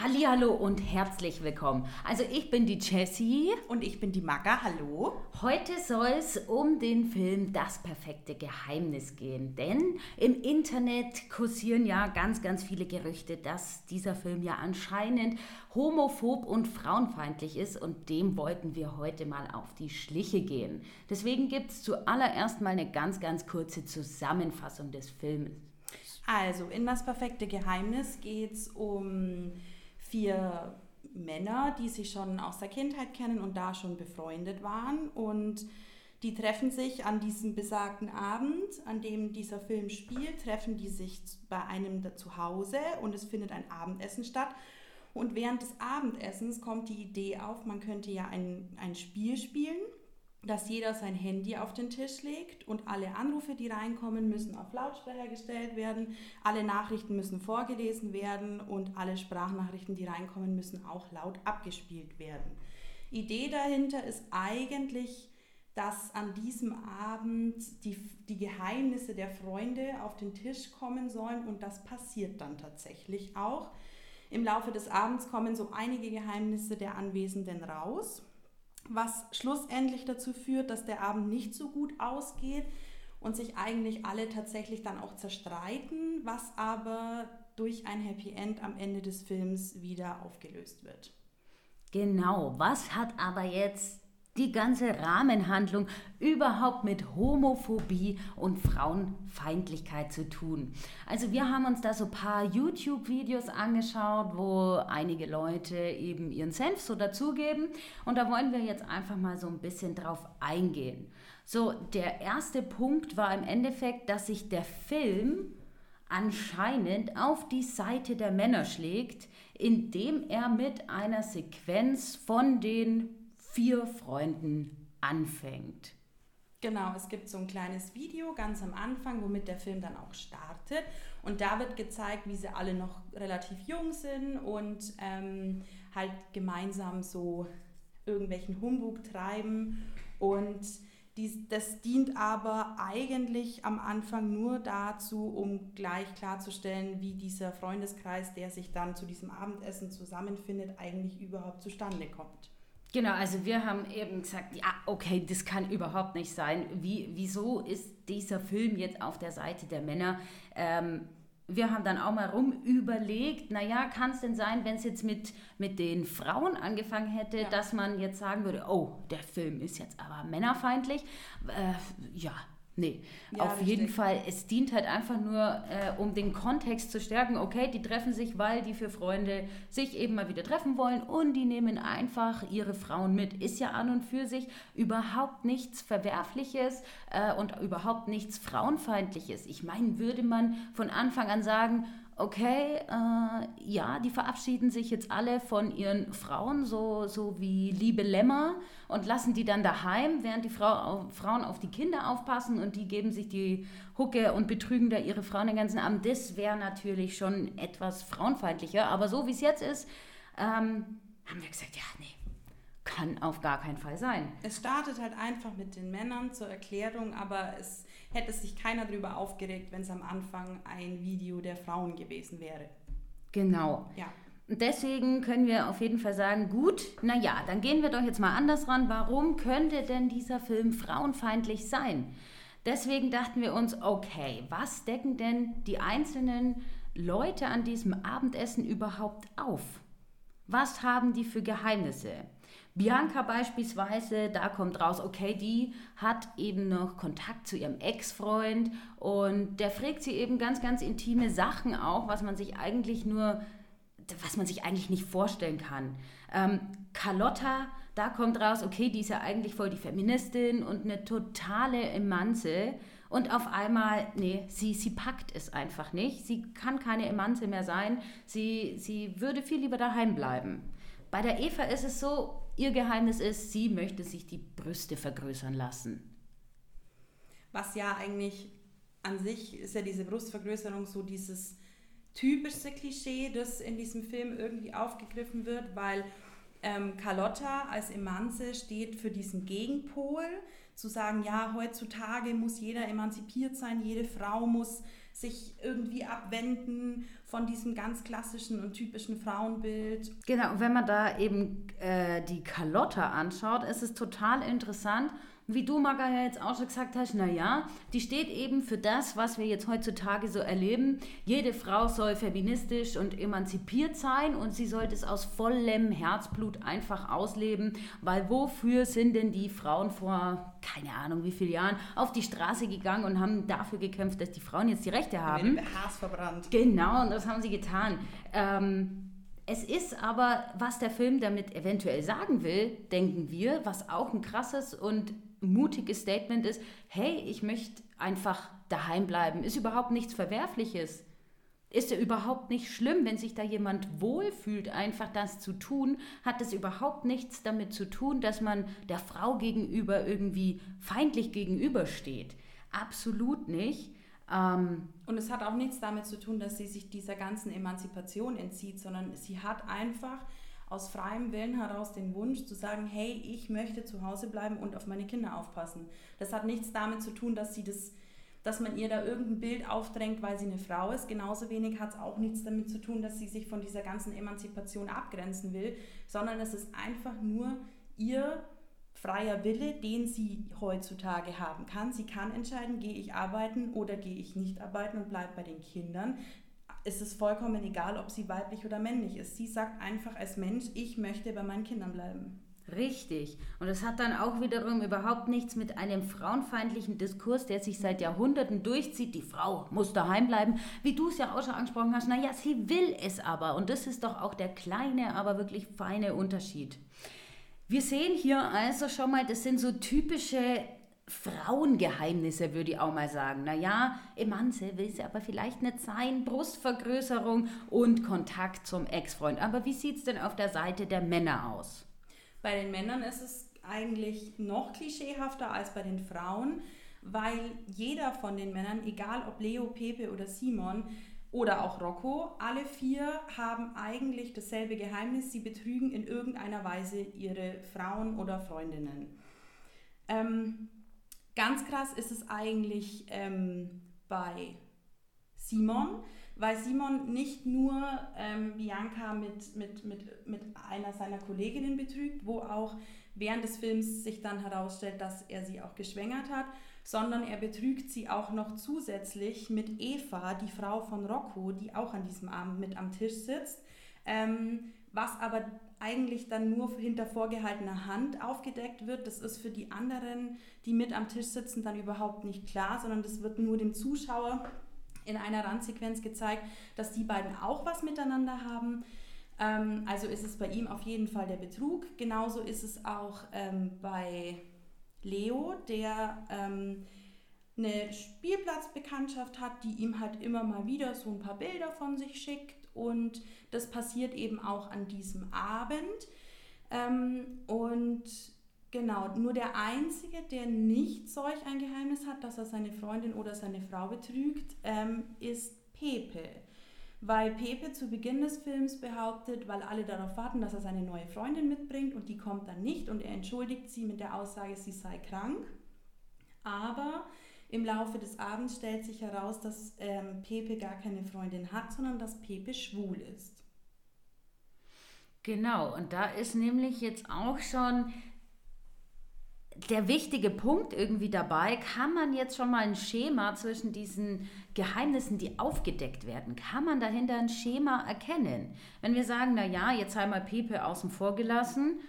Hallo und herzlich willkommen. Also ich bin die Jessie und ich bin die Magga. Hallo. Heute soll es um den Film Das perfekte Geheimnis gehen, denn im Internet kursieren ja ganz ganz viele Gerüchte, dass dieser Film ja anscheinend homophob und frauenfeindlich ist und dem wollten wir heute mal auf die Schliche gehen. Deswegen gibt es zuallererst mal eine ganz ganz kurze Zusammenfassung des Films. Also, in das perfekte Geheimnis geht es um vier Männer, die sich schon aus der Kindheit kennen und da schon befreundet waren. Und die treffen sich an diesem besagten Abend, an dem dieser Film spielt, treffen die sich bei einem zu Hause und es findet ein Abendessen statt. Und während des Abendessens kommt die Idee auf, man könnte ja ein, ein Spiel spielen dass jeder sein Handy auf den Tisch legt und alle Anrufe, die reinkommen, müssen auf Lautsprecher gestellt werden, alle Nachrichten müssen vorgelesen werden und alle Sprachnachrichten, die reinkommen, müssen auch laut abgespielt werden. Idee dahinter ist eigentlich, dass an diesem Abend die, die Geheimnisse der Freunde auf den Tisch kommen sollen und das passiert dann tatsächlich auch. Im Laufe des Abends kommen so einige Geheimnisse der Anwesenden raus was schlussendlich dazu führt, dass der Abend nicht so gut ausgeht und sich eigentlich alle tatsächlich dann auch zerstreiten, was aber durch ein Happy End am Ende des Films wieder aufgelöst wird. Genau, was hat aber jetzt die ganze Rahmenhandlung überhaupt mit Homophobie und Frauenfeindlichkeit zu tun. Also wir haben uns da so ein paar YouTube-Videos angeschaut, wo einige Leute eben ihren Senf so dazugeben und da wollen wir jetzt einfach mal so ein bisschen drauf eingehen. So, der erste Punkt war im Endeffekt, dass sich der Film anscheinend auf die Seite der Männer schlägt, indem er mit einer Sequenz von den vier Freunden anfängt. Genau, es gibt so ein kleines Video ganz am Anfang, womit der Film dann auch startet. Und da wird gezeigt, wie sie alle noch relativ jung sind und ähm, halt gemeinsam so irgendwelchen Humbug treiben. Und dies, das dient aber eigentlich am Anfang nur dazu, um gleich klarzustellen, wie dieser Freundeskreis, der sich dann zu diesem Abendessen zusammenfindet, eigentlich überhaupt zustande kommt. Genau, also wir haben eben gesagt, ja, okay, das kann überhaupt nicht sein. Wie, wieso ist dieser Film jetzt auf der Seite der Männer? Ähm, wir haben dann auch mal rum überlegt, naja, kann es denn sein, wenn es jetzt mit, mit den Frauen angefangen hätte, ja. dass man jetzt sagen würde, oh, der Film ist jetzt aber männerfeindlich? Äh, ja, Nee, ja, auf richtig. jeden Fall. Es dient halt einfach nur, äh, um den Kontext zu stärken. Okay, die treffen sich, weil die für Freunde sich eben mal wieder treffen wollen und die nehmen einfach ihre Frauen mit. Ist ja an und für sich überhaupt nichts Verwerfliches äh, und überhaupt nichts Frauenfeindliches. Ich meine, würde man von Anfang an sagen, okay, äh, ja, die verabschieden sich jetzt alle von ihren Frauen, so, so wie liebe Lämmer, und lassen die dann daheim, während die Frau, Frauen auf die Kinder aufpassen und die geben sich die Hucke und betrügen da ihre Frauen den ganzen Abend. Das wäre natürlich schon etwas frauenfeindlicher, aber so wie es jetzt ist, ähm, haben wir gesagt, ja, nee, kann auf gar keinen Fall sein. Es startet halt einfach mit den Männern zur Erklärung, aber es hätte sich keiner darüber aufgeregt, wenn es am Anfang ein Video der Frauen gewesen wäre. Genau. Ja. Deswegen können wir auf jeden Fall sagen, gut, naja, dann gehen wir doch jetzt mal anders ran. Warum könnte denn dieser Film frauenfeindlich sein? Deswegen dachten wir uns, okay, was decken denn die einzelnen Leute an diesem Abendessen überhaupt auf? Was haben die für Geheimnisse? Bianca beispielsweise, da kommt raus, okay, die hat eben noch Kontakt zu ihrem Ex-Freund und der fragt sie eben ganz, ganz intime Sachen auch, was man sich eigentlich nur, was man sich eigentlich nicht vorstellen kann. Ähm, Carlotta, da kommt raus, okay, die ist ja eigentlich voll die Feministin und eine totale Emanze. Und auf einmal, nee, sie, sie packt es einfach nicht. Sie kann keine Emanze mehr sein. Sie, sie würde viel lieber daheim bleiben. Bei der Eva ist es so, Ihr Geheimnis ist, sie möchte sich die Brüste vergrößern lassen. Was ja eigentlich an sich ist ja diese Brustvergrößerung so dieses typischste Klischee, das in diesem Film irgendwie aufgegriffen wird, weil ähm, Carlotta als Emanze steht für diesen Gegenpol, zu sagen, ja, heutzutage muss jeder emanzipiert sein, jede Frau muss sich irgendwie abwenden von diesem ganz klassischen und typischen Frauenbild. Genau, wenn man da eben äh, die Carlotta anschaut, ist es total interessant wie du, Maga, ja jetzt auch schon gesagt hast, naja, die steht eben für das, was wir jetzt heutzutage so erleben. Jede Frau soll feministisch und emanzipiert sein und sie sollte es aus vollem Herzblut einfach ausleben, weil wofür sind denn die Frauen vor, keine Ahnung wie vielen Jahren, auf die Straße gegangen und haben dafür gekämpft, dass die Frauen jetzt die Rechte haben? Mit Hass verbrannt. Genau, und das haben sie getan. Ähm, es ist aber, was der Film damit eventuell sagen will, denken wir, was auch ein krasses und mutiges Statement ist, hey, ich möchte einfach daheim bleiben, ist überhaupt nichts Verwerfliches. Ist ja überhaupt nicht schlimm, wenn sich da jemand wohlfühlt, einfach das zu tun, hat es überhaupt nichts damit zu tun, dass man der Frau gegenüber irgendwie feindlich gegenübersteht. Absolut nicht. Ähm, und es hat auch nichts damit zu tun, dass sie sich dieser ganzen Emanzipation entzieht, sondern sie hat einfach aus freiem Willen heraus den Wunsch zu sagen, hey, ich möchte zu Hause bleiben und auf meine Kinder aufpassen. Das hat nichts damit zu tun, dass sie das dass man ihr da irgendein Bild aufdrängt, weil sie eine Frau ist. Genauso wenig hat es auch nichts damit zu tun, dass sie sich von dieser ganzen Emanzipation abgrenzen will, sondern es ist einfach nur ihr freier Wille, den sie heutzutage haben kann. Sie kann entscheiden, gehe ich arbeiten oder gehe ich nicht arbeiten und bleibe bei den Kindern ist es vollkommen egal, ob sie weiblich oder männlich ist. Sie sagt einfach als Mensch, ich möchte bei meinen Kindern bleiben. Richtig. Und das hat dann auch wiederum überhaupt nichts mit einem frauenfeindlichen Diskurs, der sich seit Jahrhunderten durchzieht. Die Frau muss daheim bleiben. Wie du es ja auch schon angesprochen hast, naja, sie will es aber. Und das ist doch auch der kleine, aber wirklich feine Unterschied. Wir sehen hier also schon mal, das sind so typische Frauengeheimnisse, würde ich auch mal sagen. Naja, Emanze will sie aber vielleicht nicht sein, Brustvergrößerung und Kontakt zum Ex-Freund. Aber wie sieht es denn auf der Seite der Männer aus? Bei den Männern ist es eigentlich noch klischeehafter als bei den Frauen, weil jeder von den Männern, egal ob Leo, Pepe oder Simon oder auch Rocco, alle vier haben eigentlich dasselbe Geheimnis. Sie betrügen in irgendeiner Weise ihre Frauen oder Freundinnen. Ähm, Ganz krass ist es eigentlich ähm, bei Simon, weil Simon nicht nur ähm, Bianca mit, mit, mit, mit einer seiner Kolleginnen betrügt, wo auch während des Films sich dann herausstellt, dass er sie auch geschwängert hat, sondern er betrügt sie auch noch zusätzlich mit Eva, die Frau von Rocco, die auch an diesem Abend mit am Tisch sitzt, ähm, was aber eigentlich dann nur hinter vorgehaltener Hand aufgedeckt wird. Das ist für die anderen, die mit am Tisch sitzen, dann überhaupt nicht klar, sondern das wird nur dem Zuschauer in einer Randsequenz gezeigt, dass die beiden auch was miteinander haben. Ähm, also ist es bei ihm auf jeden Fall der Betrug. Genauso ist es auch ähm, bei Leo, der ähm, eine Spielplatzbekanntschaft hat, die ihm halt immer mal wieder so ein paar Bilder von sich schickt und das passiert eben auch an diesem Abend. Ähm, und genau, nur der Einzige, der nicht solch ein Geheimnis hat, dass er seine Freundin oder seine Frau betrügt, ähm, ist Pepe. Weil Pepe zu Beginn des Films behauptet, weil alle darauf warten, dass er seine neue Freundin mitbringt und die kommt dann nicht und er entschuldigt sie mit der Aussage, sie sei krank. Aber im Laufe des Abends stellt sich heraus, dass ähm, Pepe gar keine Freundin hat, sondern dass Pepe schwul ist. Genau, und da ist nämlich jetzt auch schon der wichtige Punkt irgendwie dabei, kann man jetzt schon mal ein Schema zwischen diesen Geheimnissen, die aufgedeckt werden, kann man dahinter ein Schema erkennen? Wenn wir sagen, na ja, jetzt einmal Pepe außen vor gelassen,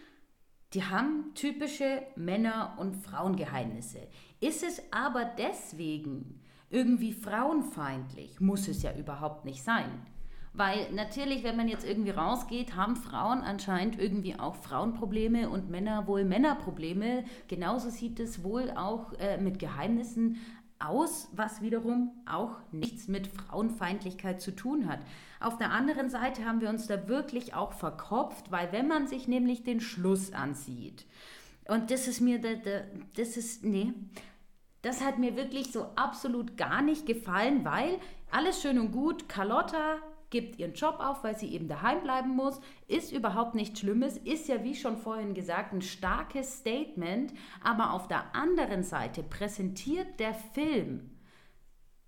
die haben typische Männer- und Frauengeheimnisse. Ist es aber deswegen irgendwie frauenfeindlich? Muss es ja überhaupt nicht sein. Weil natürlich, wenn man jetzt irgendwie rausgeht, haben Frauen anscheinend irgendwie auch Frauenprobleme und Männer wohl Männerprobleme. Genauso sieht es wohl auch äh, mit Geheimnissen aus, was wiederum auch nichts mit Frauenfeindlichkeit zu tun hat. Auf der anderen Seite haben wir uns da wirklich auch verkopft, weil wenn man sich nämlich den Schluss ansieht, und das ist mir, das ist, nee, das hat mir wirklich so absolut gar nicht gefallen, weil alles schön und gut, Carlotta gibt ihren Job auf, weil sie eben daheim bleiben muss, ist überhaupt nichts Schlimmes, ist ja wie schon vorhin gesagt ein starkes Statement, aber auf der anderen Seite präsentiert der Film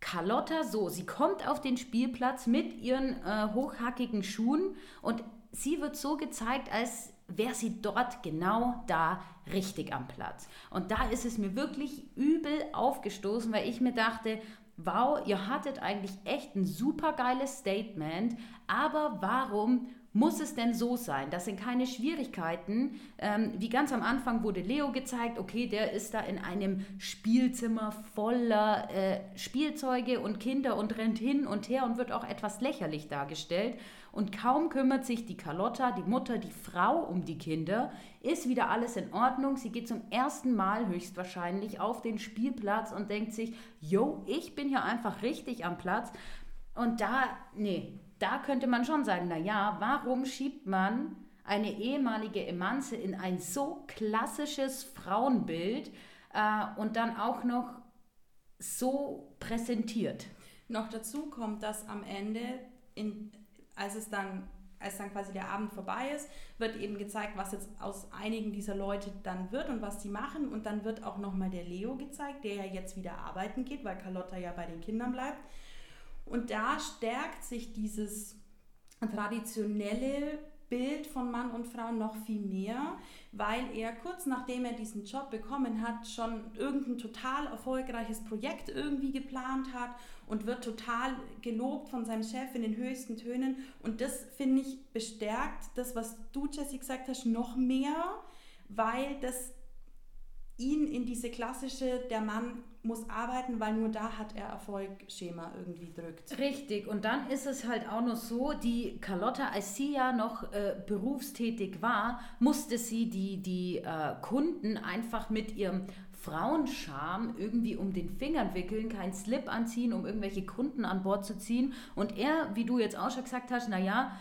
Carlotta so, sie kommt auf den Spielplatz mit ihren äh, hochhackigen Schuhen und sie wird so gezeigt, als wäre sie dort genau da richtig am Platz. Und da ist es mir wirklich übel aufgestoßen, weil ich mir dachte, wow, ihr hattet eigentlich echt ein super geiles Statement, aber warum muss es denn so sein? Das sind keine Schwierigkeiten. Ähm, wie ganz am Anfang wurde Leo gezeigt, okay, der ist da in einem Spielzimmer voller äh, Spielzeuge und Kinder und rennt hin und her und wird auch etwas lächerlich dargestellt. Und kaum kümmert sich die Carlotta, die Mutter, die Frau um die Kinder, ist wieder alles in Ordnung. Sie geht zum ersten Mal höchstwahrscheinlich auf den Spielplatz und denkt sich, yo, ich bin hier einfach richtig am Platz. Und da, nee, da könnte man schon sagen, naja, warum schiebt man eine ehemalige Emanze in ein so klassisches Frauenbild äh, und dann auch noch so präsentiert? Noch dazu kommt, dass am Ende, in, als es dann als dann quasi der Abend vorbei ist, wird eben gezeigt, was jetzt aus einigen dieser Leute dann wird und was sie machen. Und dann wird auch nochmal der Leo gezeigt, der ja jetzt wieder arbeiten geht, weil Carlotta ja bei den Kindern bleibt. Und da stärkt sich dieses traditionelle Bild von Mann und Frau noch viel mehr, weil er kurz nachdem er diesen Job bekommen hat, schon irgendein total erfolgreiches Projekt irgendwie geplant hat und wird total gelobt von seinem Chef in den höchsten Tönen. Und das, finde ich, bestärkt das, was du, Jessie, gesagt hast, noch mehr, weil das ihn in diese klassische, der Mann muss arbeiten, weil nur da hat er Erfolg-Schema irgendwie drückt. Richtig, und dann ist es halt auch noch so, die Carlotta, als sie ja noch äh, berufstätig war, musste sie die, die äh, Kunden einfach mit ihrem Frauenscham irgendwie um den Fingern wickeln, keinen Slip anziehen, um irgendwelche Kunden an Bord zu ziehen. Und er, wie du jetzt auch schon gesagt hast, naja,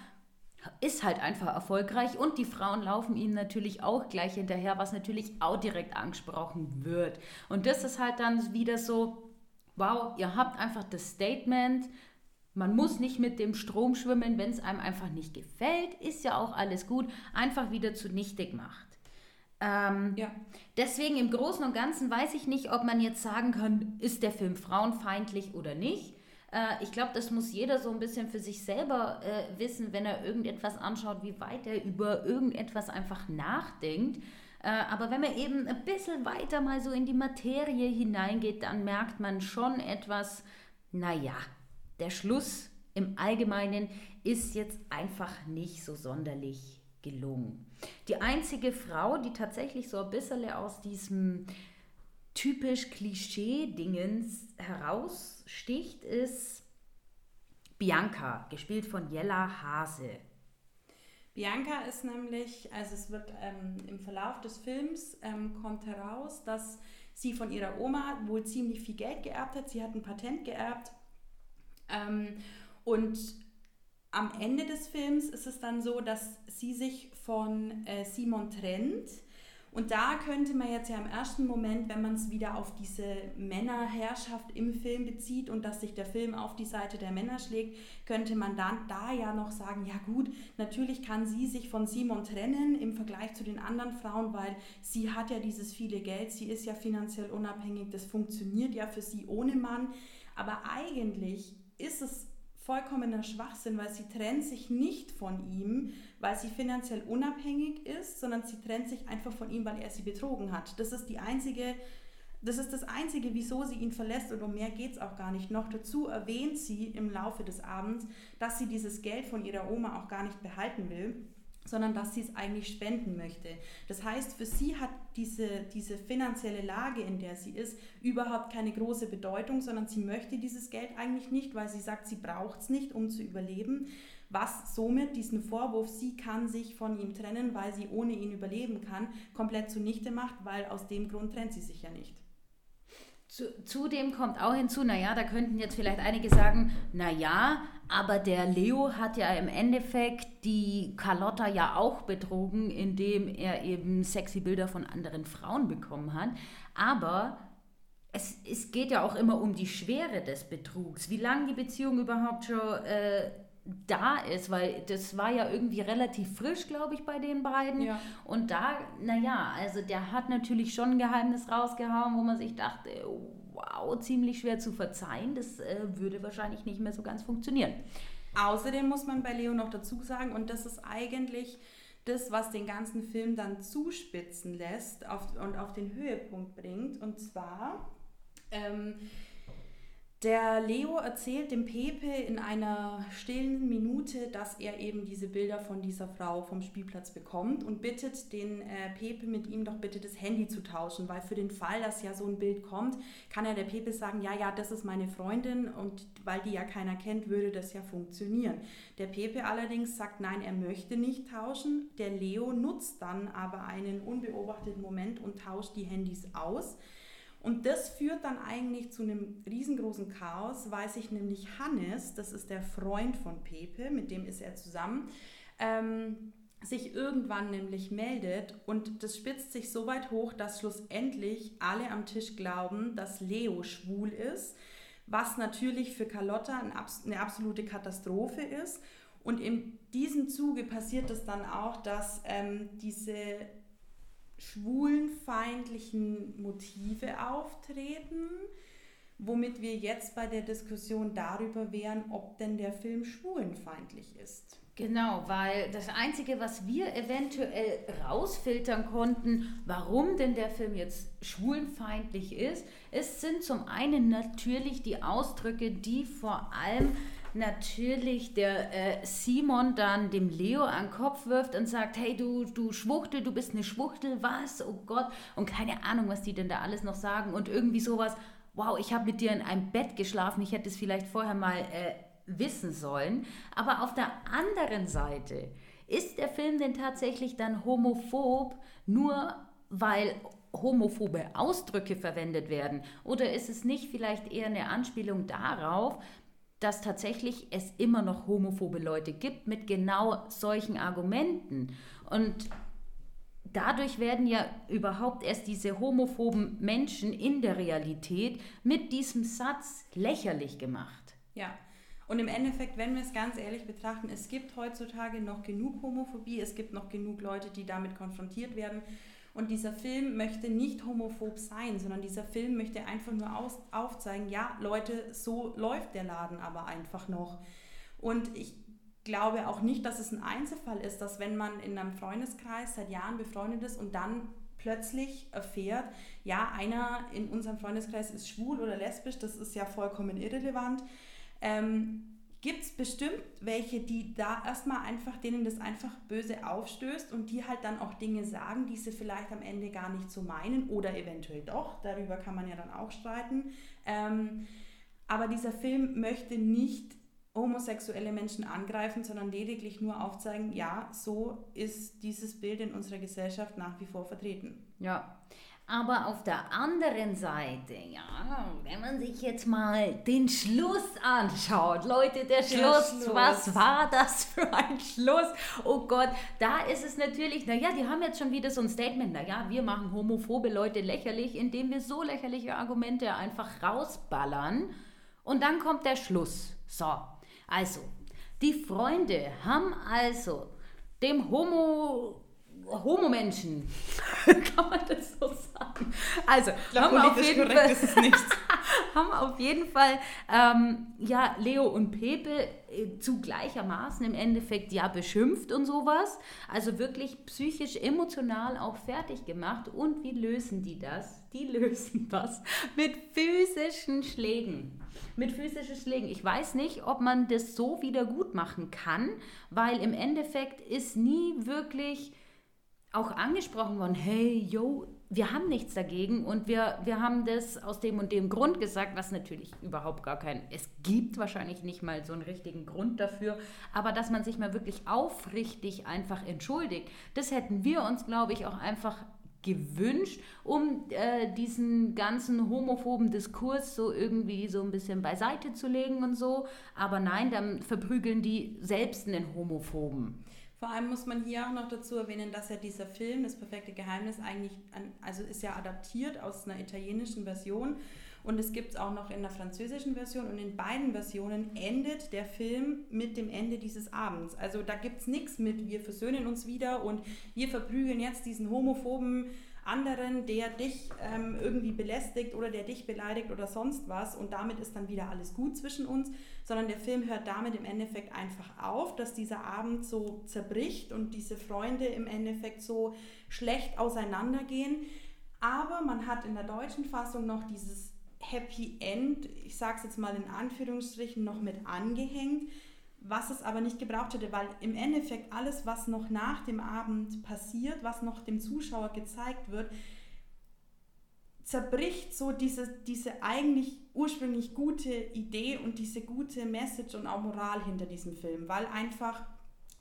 ist halt einfach erfolgreich und die Frauen laufen ihnen natürlich auch gleich hinterher, was natürlich auch direkt angesprochen wird. Und das ist halt dann wieder so, wow, ihr habt einfach das Statement, man muss nicht mit dem Strom schwimmen, wenn es einem einfach nicht gefällt, ist ja auch alles gut, einfach wieder zunichte gemacht. Ähm, ja. Deswegen im Großen und Ganzen weiß ich nicht, ob man jetzt sagen kann, ist der Film frauenfeindlich oder nicht. Äh, ich glaube, das muss jeder so ein bisschen für sich selber äh, wissen, wenn er irgendetwas anschaut, wie weit er über irgendetwas einfach nachdenkt. Äh, aber wenn man eben ein bisschen weiter mal so in die Materie hineingeht, dann merkt man schon etwas, naja, der Schluss im Allgemeinen ist jetzt einfach nicht so sonderlich gelungen. Die einzige Frau, die tatsächlich so ein bisschen aus diesem typisch Klischee-Dingens heraussticht, ist Bianca, gespielt von Jella Hase. Bianca ist nämlich, also es wird ähm, im Verlauf des Films ähm, kommt heraus, dass sie von ihrer Oma wohl ziemlich viel Geld geerbt hat. Sie hat ein Patent geerbt. Ähm, und am Ende des Films ist es dann so, dass sie sich von äh, Simon trennt und da könnte man jetzt ja im ersten Moment, wenn man es wieder auf diese Männerherrschaft im Film bezieht und dass sich der Film auf die Seite der Männer schlägt, könnte man dann da ja noch sagen, ja gut, natürlich kann sie sich von Simon trennen im Vergleich zu den anderen Frauen, weil sie hat ja dieses viele Geld, sie ist ja finanziell unabhängig, das funktioniert ja für sie ohne Mann. Aber eigentlich ist es vollkommener Schwachsinn, weil sie trennt sich nicht von ihm, weil sie finanziell unabhängig ist, sondern sie trennt sich einfach von ihm, weil er sie betrogen hat. Das ist die einzige, das ist das einzige, wieso sie ihn verlässt und um mehr geht es auch gar nicht. Noch dazu erwähnt sie im Laufe des Abends, dass sie dieses Geld von ihrer Oma auch gar nicht behalten will sondern dass sie es eigentlich spenden möchte. Das heißt, für sie hat diese, diese finanzielle Lage, in der sie ist, überhaupt keine große Bedeutung, sondern sie möchte dieses Geld eigentlich nicht, weil sie sagt, sie braucht es nicht, um zu überleben, was somit diesen Vorwurf, sie kann sich von ihm trennen, weil sie ohne ihn überleben kann, komplett zunichte macht, weil aus dem Grund trennt sie sich ja nicht. Zudem kommt auch hinzu, naja, da könnten jetzt vielleicht einige sagen, naja, aber der Leo hat ja im Endeffekt die Carlotta ja auch betrogen, indem er eben sexy Bilder von anderen Frauen bekommen hat. Aber es, es geht ja auch immer um die Schwere des Betrugs, wie lange die Beziehung überhaupt schon äh, da ist, weil das war ja irgendwie relativ frisch, glaube ich, bei den beiden. Ja. Und da, naja, also der hat natürlich schon ein Geheimnis rausgehauen, wo man sich dachte, wow, ziemlich schwer zu verzeihen. Das äh, würde wahrscheinlich nicht mehr so ganz funktionieren. Außerdem muss man bei Leo noch dazu sagen, und das ist eigentlich das, was den ganzen Film dann zuspitzen lässt auf, und auf den Höhepunkt bringt. Und zwar ähm, der Leo erzählt dem Pepe in einer stillen Minute, dass er eben diese Bilder von dieser Frau vom Spielplatz bekommt und bittet den äh, Pepe mit ihm doch bitte das Handy zu tauschen, weil für den Fall, dass ja so ein Bild kommt, kann ja der Pepe sagen, ja, ja, das ist meine Freundin und weil die ja keiner kennt, würde das ja funktionieren. Der Pepe allerdings sagt, nein, er möchte nicht tauschen. Der Leo nutzt dann aber einen unbeobachteten Moment und tauscht die Handys aus. Und das führt dann eigentlich zu einem riesengroßen Chaos, weil sich nämlich Hannes, das ist der Freund von Pepe, mit dem ist er zusammen, ähm, sich irgendwann nämlich meldet und das spitzt sich so weit hoch, dass schlussendlich alle am Tisch glauben, dass Leo schwul ist, was natürlich für Carlotta eine absolute Katastrophe ist. Und in diesem Zuge passiert es dann auch, dass ähm, diese schwulenfeindlichen Motive auftreten, womit wir jetzt bei der Diskussion darüber wären, ob denn der Film schwulenfeindlich ist. Genau, weil das Einzige, was wir eventuell rausfiltern konnten, warum denn der Film jetzt schwulenfeindlich ist, es sind zum einen natürlich die Ausdrücke, die vor allem natürlich der äh, Simon dann dem Leo an den Kopf wirft und sagt, hey du, du Schwuchtel, du bist eine Schwuchtel, was? Oh Gott. Und keine Ahnung, was die denn da alles noch sagen. Und irgendwie sowas, wow, ich habe mit dir in einem Bett geschlafen, ich hätte es vielleicht vorher mal äh, wissen sollen. Aber auf der anderen Seite, ist der Film denn tatsächlich dann homophob, nur weil homophobe Ausdrücke verwendet werden? Oder ist es nicht vielleicht eher eine Anspielung darauf, dass tatsächlich es immer noch homophobe Leute gibt mit genau solchen Argumenten. Und dadurch werden ja überhaupt erst diese homophoben Menschen in der Realität mit diesem Satz lächerlich gemacht. Ja. Und im Endeffekt, wenn wir es ganz ehrlich betrachten, es gibt heutzutage noch genug Homophobie, es gibt noch genug Leute, die damit konfrontiert werden. Und dieser Film möchte nicht homophob sein, sondern dieser Film möchte einfach nur aus, aufzeigen, ja, Leute, so läuft der Laden aber einfach noch. Und ich glaube auch nicht, dass es ein Einzelfall ist, dass wenn man in einem Freundeskreis seit Jahren befreundet ist und dann plötzlich erfährt, ja, einer in unserem Freundeskreis ist schwul oder lesbisch, das ist ja vollkommen irrelevant. Ähm, gibt es bestimmt welche, die da erstmal einfach, denen das einfach böse aufstößt und die halt dann auch Dinge sagen, die sie vielleicht am Ende gar nicht so meinen oder eventuell doch. Darüber kann man ja dann auch streiten. Ähm, aber dieser Film möchte nicht homosexuelle Menschen angreifen, sondern lediglich nur aufzeigen, ja, so ist dieses Bild in unserer Gesellschaft nach wie vor vertreten. Ja, aber auf der anderen Seite, ja, wenn man sich jetzt mal den Schluss anschaut, Leute, der Schluss, der Schluss, was war das für ein Schluss? Oh Gott, da ist es natürlich, naja, die haben jetzt schon wieder so ein Statement, naja, wir machen homophobe Leute lächerlich, indem wir so lächerliche Argumente einfach rausballern. Und dann kommt der Schluss. So, also, die Freunde haben also dem Homo Homo-Menschen. Kann man das so sagen? Also, glaub, haben, auf jeden Fall, haben auf jeden Fall ähm, ja, Leo und Pepe äh, zu gleichermaßen im Endeffekt ja beschimpft und sowas. Also wirklich psychisch, emotional auch fertig gemacht. Und wie lösen die das? Die lösen das mit physischen Schlägen. Mit physischen Schlägen. Ich weiß nicht, ob man das so wieder gut machen kann, weil im Endeffekt ist nie wirklich auch angesprochen worden, hey, yo, wir haben nichts dagegen und wir, wir haben das aus dem und dem Grund gesagt, was natürlich überhaupt gar kein, es gibt wahrscheinlich nicht mal so einen richtigen Grund dafür, aber dass man sich mal wirklich aufrichtig einfach entschuldigt, das hätten wir uns, glaube ich, auch einfach gewünscht, um äh, diesen ganzen homophoben Diskurs so irgendwie so ein bisschen beiseite zu legen und so. Aber nein, dann verprügeln die selbst einen Homophoben. Vor allem muss man hier auch noch dazu erwähnen, dass ja dieser Film, Das perfekte Geheimnis, eigentlich, an, also ist ja adaptiert aus einer italienischen Version und es gibt es auch noch in der französischen Version und in beiden Versionen endet der Film mit dem Ende dieses Abends. Also da gibt es nichts mit, wir versöhnen uns wieder und wir verprügeln jetzt diesen homophoben anderen, der dich ähm, irgendwie belästigt oder der dich beleidigt oder sonst was und damit ist dann wieder alles gut zwischen uns, sondern der Film hört damit im Endeffekt einfach auf, dass dieser Abend so zerbricht und diese Freunde im Endeffekt so schlecht auseinandergehen. Aber man hat in der deutschen Fassung noch dieses Happy End, ich sage es jetzt mal in Anführungsstrichen, noch mit angehängt was es aber nicht gebraucht hätte, weil im Endeffekt alles, was noch nach dem Abend passiert, was noch dem Zuschauer gezeigt wird, zerbricht so diese, diese eigentlich ursprünglich gute Idee und diese gute Message und auch Moral hinter diesem Film, weil einfach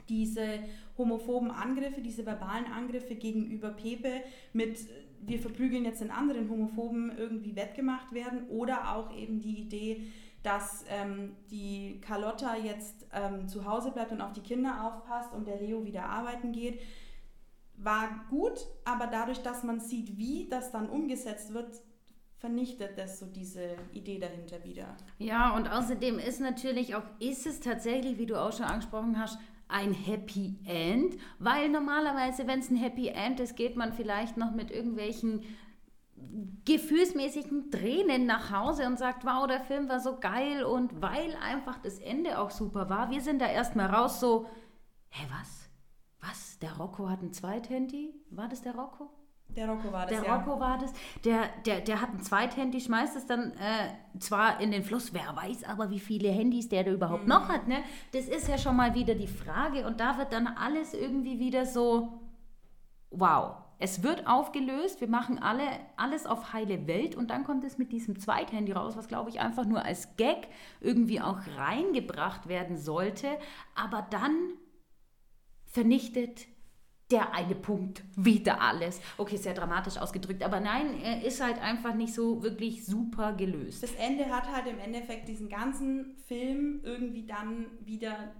diese homophoben Angriffe, diese verbalen Angriffe gegenüber Pepe mit wir verprügeln jetzt den anderen Homophoben irgendwie wettgemacht werden oder auch eben die Idee, dass ähm, die Carlotta jetzt ähm, zu Hause bleibt und auf die Kinder aufpasst und der Leo wieder arbeiten geht, war gut, aber dadurch, dass man sieht, wie das dann umgesetzt wird, vernichtet das so diese Idee dahinter wieder. Ja, und außerdem ist natürlich auch, ist es tatsächlich, wie du auch schon angesprochen hast, ein Happy End, weil normalerweise, wenn es ein Happy End ist, geht man vielleicht noch mit irgendwelchen gefühlsmäßigen Tränen nach Hause und sagt, wow, der Film war so geil und weil einfach das Ende auch super war, wir sind da erstmal raus so, hä, was? Was? Der Rocco hat ein Zweithandy? War das der Rocco? Der Rocco war das, Der Rocco ja. war das. Der, der, der hat ein Zweithandy, schmeißt es dann äh, zwar in den Fluss, wer weiß aber, wie viele Handys der da überhaupt mhm. noch hat. Ne? Das ist ja schon mal wieder die Frage und da wird dann alles irgendwie wieder so, wow, es wird aufgelöst, wir machen alle alles auf heile Welt. Und dann kommt es mit diesem Zweithandy raus, was glaube ich einfach nur als Gag irgendwie auch reingebracht werden sollte, aber dann vernichtet der eine Punkt wieder alles. Okay, sehr dramatisch ausgedrückt, aber nein, er ist halt einfach nicht so wirklich super gelöst. Das Ende hat halt im Endeffekt diesen ganzen Film irgendwie dann wieder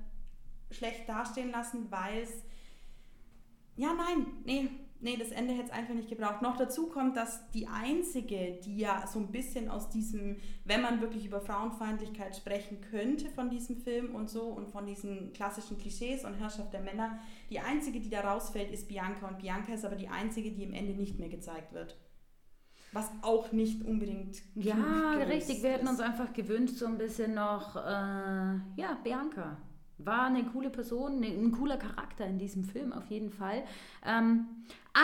schlecht dastehen lassen, weil es ja, nein, nee, nee, das Ende hätte es einfach nicht gebraucht. Noch dazu kommt, dass die einzige, die ja so ein bisschen aus diesem, wenn man wirklich über Frauenfeindlichkeit sprechen könnte von diesem Film und so und von diesen klassischen Klischees und Herrschaft der Männer, die einzige, die da rausfällt, ist Bianca. Und Bianca ist aber die einzige, die im Ende nicht mehr gezeigt wird. Was auch nicht unbedingt. Ja, richtig. Wir hätten uns einfach gewünscht, so ein bisschen noch, äh, ja, Bianca war eine coole Person, ein cooler Charakter in diesem Film auf jeden Fall. Ähm,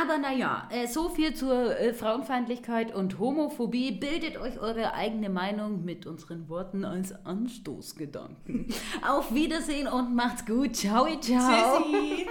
aber naja, äh, so viel zur äh, Frauenfeindlichkeit und Homophobie. Bildet euch eure eigene Meinung mit unseren Worten als Anstoßgedanken. Auf Wiedersehen und macht's gut. Ciao, ciao. Tschüssi.